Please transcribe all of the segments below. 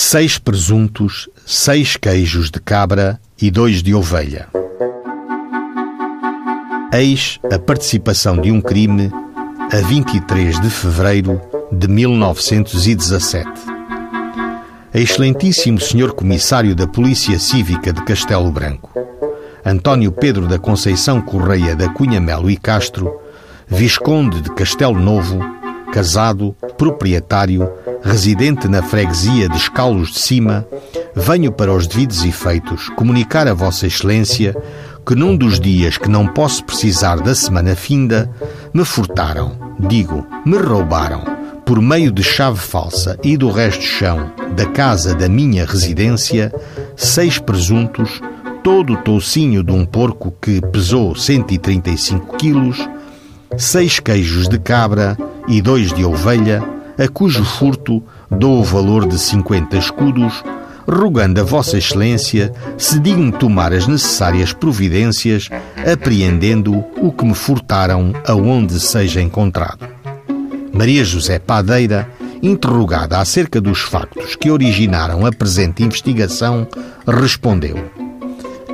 seis presuntos, seis queijos de cabra e dois de ovelha. Eis a participação de um crime a 23 de fevereiro de 1917. Excelentíssimo Senhor Comissário da Polícia Cívica de Castelo Branco, António Pedro da Conceição Correia da Cunha Melo e Castro, Visconde de Castelo Novo, casado, proprietário, residente na freguesia de Escalos de Cima, venho para os devidos efeitos comunicar a Vossa Excelência que num dos dias que não posso precisar da semana finda, me furtaram, digo, me roubaram, por meio de chave falsa e do resto chão da casa da minha residência, seis presuntos, todo o toucinho de um porco que pesou 135 quilos, seis queijos de cabra e dois de ovelha, a cujo furto dou o valor de 50 escudos, rogando a Vossa Excelência se digne tomar as necessárias providências, apreendendo o que me furtaram aonde seja encontrado. Maria José Padeira, interrogada acerca dos factos que originaram a presente investigação, respondeu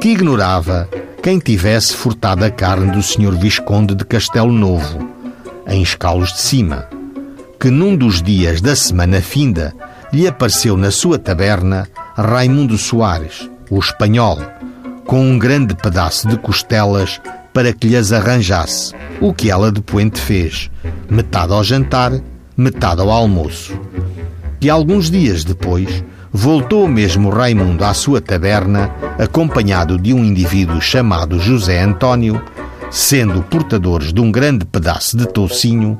que ignorava quem tivesse furtado a carne do Sr. Visconde de Castelo Novo, em Escalos de Cima, que num dos dias da semana finda lhe apareceu na sua taberna Raimundo Soares, o espanhol, com um grande pedaço de costelas para que lhes arranjasse, o que ela de poente fez, metade ao jantar, metade ao almoço. E alguns dias depois, voltou mesmo Raimundo à sua taberna, acompanhado de um indivíduo chamado José António, sendo portadores de um grande pedaço de toucinho,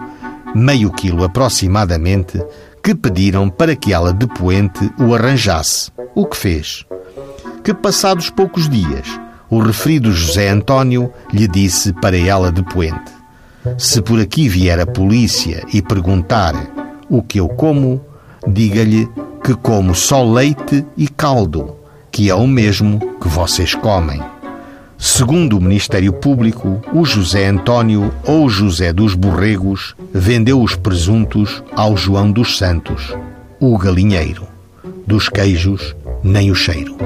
meio quilo aproximadamente, que pediram para que ela de poente o arranjasse, o que fez. Que passados poucos dias, o referido José António lhe disse para ela de poente: Se por aqui vier a polícia e perguntar o que eu como, diga-lhe que como só leite e caldo, que é o mesmo que vocês comem. Segundo o Ministério Público, o José António ou José dos Borregos vendeu os presuntos ao João dos Santos, o galinheiro. Dos queijos, nem o cheiro.